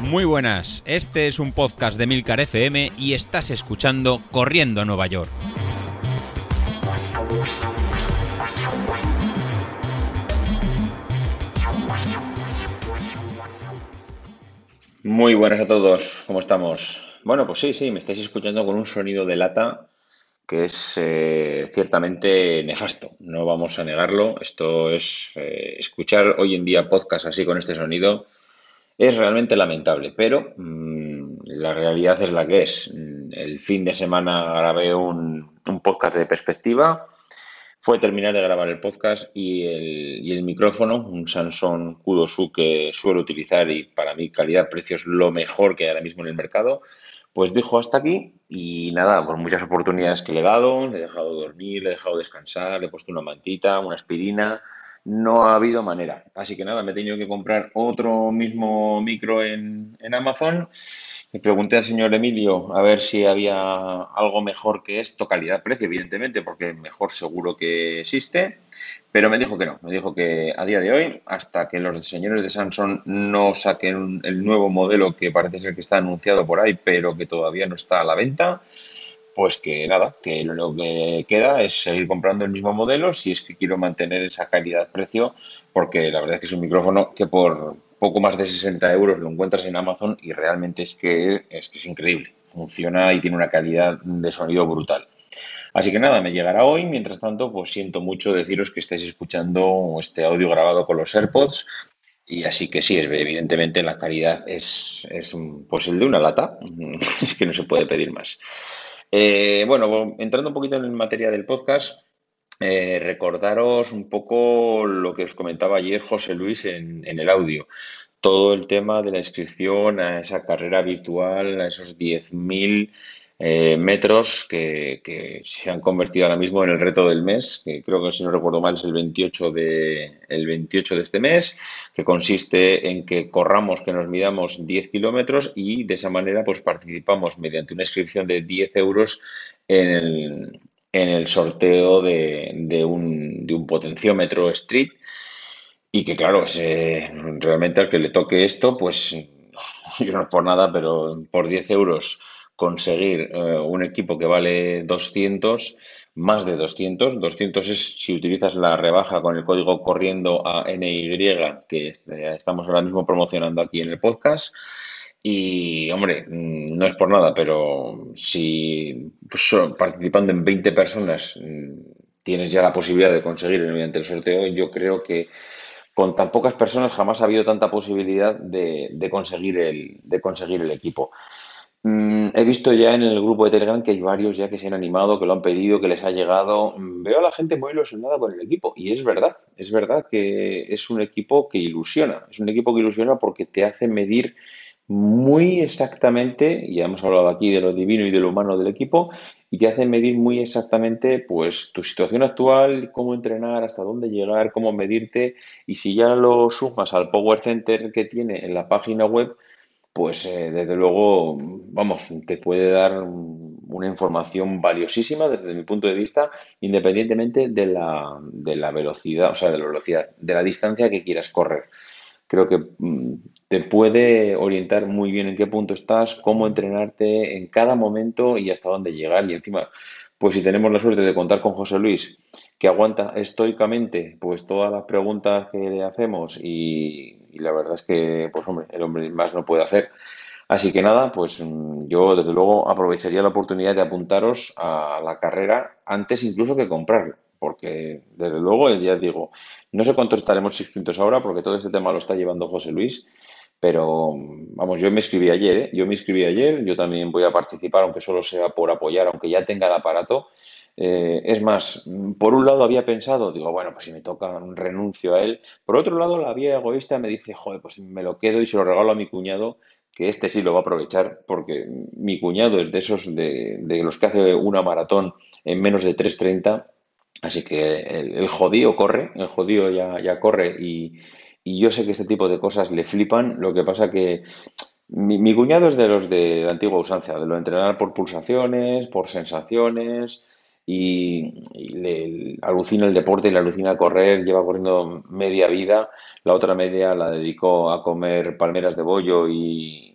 Muy buenas, este es un podcast de Milcar FM y estás escuchando Corriendo a Nueva York. Muy buenas a todos, ¿cómo estamos? Bueno, pues sí, sí, me estáis escuchando con un sonido de lata que es eh, ciertamente nefasto, no vamos a negarlo. Esto es eh, escuchar hoy en día podcast así con este sonido es realmente lamentable, pero mm, la realidad es la que es. El fin de semana grabé un, podcast de perspectiva. Fue terminar de grabar el podcast y el, micrófono, un Samsung Q2U que suelo utilizar y para mí calidad-precio es lo mejor que hay ahora mismo en el mercado, pues dijo hasta aquí y nada, por muchas oportunidades que le he dado, le he dejado dormir, le he dejado descansar, le he puesto una mantita, una aspirina, no ha habido manera. Así que nada, me he tenido que comprar otro mismo micro en, Amazon. Le pregunté al señor Emilio a ver si había algo mejor que esto, calidad-precio, evidentemente, porque mejor seguro que existe. Pero me dijo que no, me dijo que a día de hoy, hasta que los señores de Samsung no saquen el nuevo modelo que parece ser que está anunciado por ahí, pero que todavía no está a la venta, pues que nada, que lo que queda es seguir comprando el mismo modelo si es que quiero mantener esa calidad-precio, porque la verdad es que es un micrófono que por poco más de 60 euros lo encuentras en Amazon y realmente es que es, que es increíble. Funciona y tiene una calidad de sonido brutal. Así que nada, me llegará hoy. Mientras tanto, pues siento mucho deciros que estáis escuchando este audio grabado con los AirPods. Y así que sí, evidentemente la calidad es, es pues el de una lata. es que no se puede pedir más. Eh, bueno, entrando un poquito en materia del podcast, eh, recordaros un poco lo que os comentaba ayer José Luis en, el audio. Todo el tema de la inscripción a esa carrera virtual, a esos 10.000 eh, metros que, se han convertido ahora mismo en el reto del mes, que creo que si no recuerdo mal es el 28 de, el 28 de este mes, que consiste en que corramos, que nos midamos 10 kilómetros y de esa manera pues participamos mediante una inscripción de 10 euros en el, en el sorteo de, de, un, de un potenciómetro street. Y que claro, realmente al que le toque esto, pues yo no es por nada, pero por 10 euros conseguir eh, un equipo que vale 200, más de 200. 200 es si utilizas la rebaja con el código corriendo a NY, que eh, estamos ahora mismo promocionando aquí en el podcast. Y, hombre, mm, no es por nada, pero si participando en 20 personas mm, tienes ya la posibilidad de conseguir mediante el sorteo, yo creo que con tan pocas personas jamás ha habido tanta posibilidad de, de conseguir, el, de conseguir el equipo. Mm, he visto ya en el grupo de Telegram que hay varios ya que se han animado, que lo han pedido, que les ha llegado. Mm, veo a la gente muy ilusionada con el equipo y es verdad, es verdad que es un equipo que ilusiona, es un equipo que ilusiona porque te hace medir muy exactamente, ya hemos hablado aquí de lo divino y de lo humano del equipo, y te hace medir muy exactamente pues tu situación actual, cómo entrenar, hasta dónde llegar, cómo medirte, y si ya lo sumas al Power Center que tiene en la página web, pues eh, desde luego, vamos, te puede dar una información valiosísima desde mi punto de vista, independientemente de la, de la velocidad, o sea, de la velocidad, de la distancia que quieras correr. Creo que mm, te puede orientar muy bien en qué punto estás, cómo entrenarte en cada momento y hasta dónde llegar. Y encima, pues si tenemos la suerte de contar con José Luis, que aguanta estoicamente pues todas las preguntas que le hacemos y, la verdad es que, pues hombre, el hombre más no puede hacer. Así que nada, pues mm, yo desde luego aprovecharía la oportunidad de apuntaros a la carrera antes incluso que comprarla, porque desde luego ya digo, no sé cuántos estaremos inscritos ahora, porque todo este tema lo está llevando José Luis, pero vamos, yo me inscribí ayer, ¿eh? yo me inscribí ayer, yo también voy a participar, aunque solo sea por apoyar, aunque ya tenga el aparato. Eh, es más, por un lado había pensado, digo, bueno, pues si me toca, renuncio a él. Por otro lado, la vía egoísta me dice, joder, pues me lo quedo y se lo regalo a mi cuñado, que este sí lo va a aprovechar, porque mi cuñado es de esos de, los que hace una maratón en menos de 3.30, así que el, jodido corre, el jodido ya, ya corre y, y, yo sé que este tipo de cosas le flipan, lo que pasa que mi, mi cuñado es de los de la antigua usancia, de lo de entrenar por pulsaciones, por sensaciones, y, le, alucina el deporte y le alucina correr, lleva corriendo media vida, la otra media la dedicó a comer palmeras de bollo y,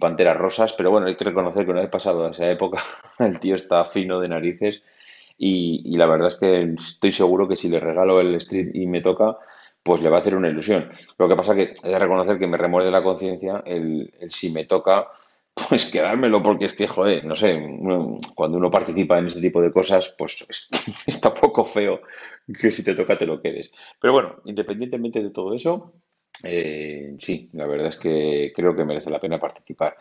panteras rosas, pero bueno, hay que reconocer que una vez pasado esa época. El tío está fino de narices y, la verdad es que estoy seguro que si le regalo el street y me toca, pues le va a hacer una ilusión. Lo que pasa que he de reconocer que me remuerde la conciencia el si me toca pues quedármelo, porque es que, joder, no sé, cuando uno participa en este tipo de cosas, pues está poco feo que si te toca te lo quedes. Pero bueno, independientemente de todo eso, eh, sí, la verdad es que creo que merece la pena participar.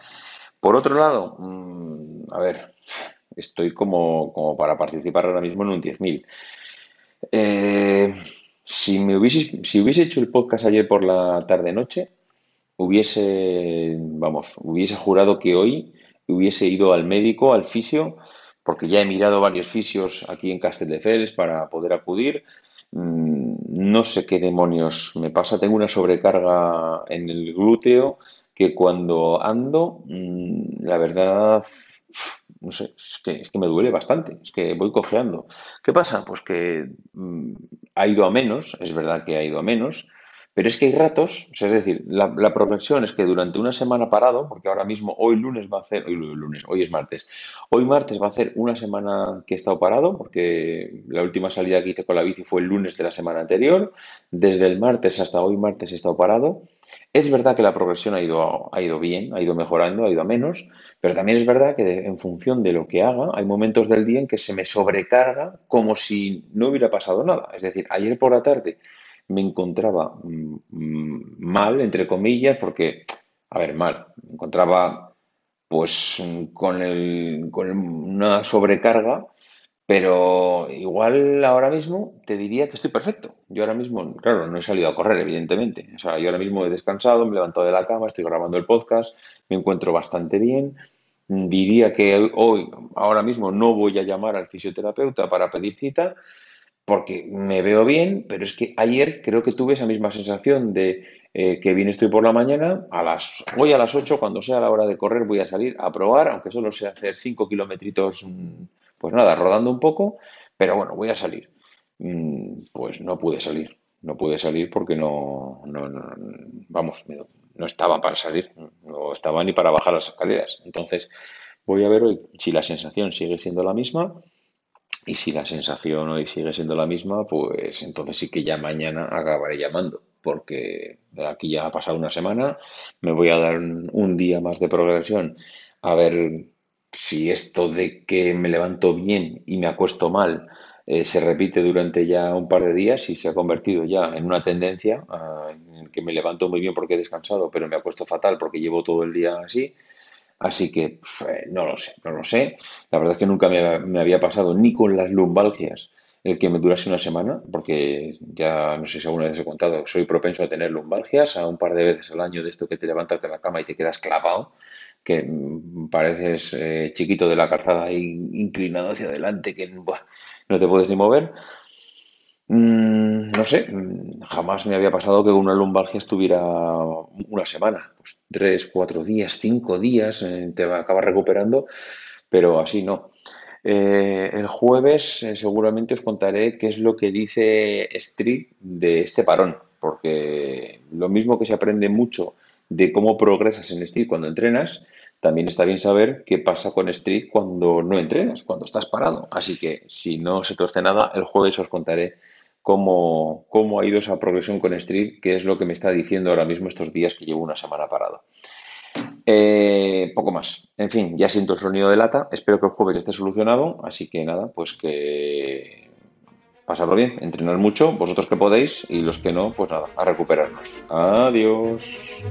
Por otro lado, mm, a ver, estoy como, como para participar ahora mismo en un 10.000. Eh, si, me si hubiese hecho el podcast ayer por la tarde-noche, hubiese, vamos, hubiese jurado que hoy hubiese ido al médico, al fisio, porque ya he mirado varios fisios aquí en Castelldefels para poder acudir. Mm, no sé qué demonios me pasa, tengo una sobrecarga en el glúteo que cuando ando, mm, la verdad, no sé, es que, me duele bastante, es que voy cojeando. ¿Qué pasa? Pues que mm, ha ido a menos, es verdad que ha ido a menos, pero es que hay ratos, es decir, la, progresión es que durante una semana parado, porque ahora mismo, hoy lunes va a hacer, hoy lunes, hoy es martes, hoy martes va a hacer una semana que he estado parado, porque la última salida que hice con la bici fue el lunes de la semana anterior, desde el martes hasta hoy martes he estado parado. Es verdad que la progresión ha ido, ha ido bien, ha ido mejorando, ha ido a menos, pero también es verdad que en función de lo que haga, hay momentos del día en que se me sobrecarga como si no hubiera pasado nada. Es decir, ayer por la tarde me encontraba mm, mm, mal, entre comillas, porque, a ver, mal, me encontraba pues con, el, con una sobrecarga, pero igual ahora mismo te diría que estoy perfecto. Yo ahora mismo, claro, no he salido a correr, evidentemente. O sea, yo ahora mismo he descansado, me he levantado de la cama, estoy grabando el podcast, me encuentro bastante bien. Diría que hoy, ahora mismo, no voy a llamar al fisioterapeuta para pedir cita, porque me veo bien, pero es que ayer creo que tuve esa misma sensación de eh, que bien estoy por la mañana, a las, hoy a las 8, cuando sea la hora de correr, voy a salir a probar, aunque solo sea hacer 5 kilometritos, mm, pues nada, rodando un poco, pero bueno, voy a salir. Mm, pues no pude salir, no pude salir porque no, no, no vamos, no estaba para salir, no estaba ni para bajar las escaleras. Entonces, voy a ver hoy si la sensación sigue siendo la misma y si la sensación hoy sigue siendo la misma, pues entonces sí que ya mañana acabaré llamando, porque aquí ya ha pasado una semana, me voy a dar un, día más de progresión a ver si esto de que me levanto bien y me acuesto mal eh, se repite durante ya un par de días y se ha convertido ya en una tendencia ah, en que me levanto muy bien porque he descansado, pero me acuesto fatal porque llevo todo el día así. Así que no lo sé, no lo sé. La verdad es que nunca me, había pasado ni con las lumbalgias el que me durase una semana, porque ya no sé si alguna vez he contado, soy propenso a tener lumbalgias, a un par de veces al año de esto que te levantas de la cama y te quedas clavado, que mm, pareces eh, chiquito de la calzada inclinado hacia adelante, que no te puedes ni mover. Mm, no sé, mm, jamás me había pasado que una lumbalgia estuviera una semana, pues tres, cuatro días, cinco días, eh, te acabas recuperando, pero así no. Eh, el jueves eh, seguramente os contaré qué es lo que dice Street de este parón, porque lo mismo que se aprende mucho de cómo progresas en Street cuando entrenas, también está bien saber qué pasa con Street cuando no entrenas, cuando estás parado. Así que si no se torce nada, el jueves os contaré cómo, cómo ha ido esa progresión con Street, que es lo que me está diciendo ahora mismo estos días que llevo una semana parado. Eh, poco más. En fin, ya siento el sonido de lata. Espero que el jueves esté solucionado. Así que nada, pues que pasarlo bien, entrenar mucho, vosotros que podéis, y los que no, pues nada, a recuperarnos. Adiós.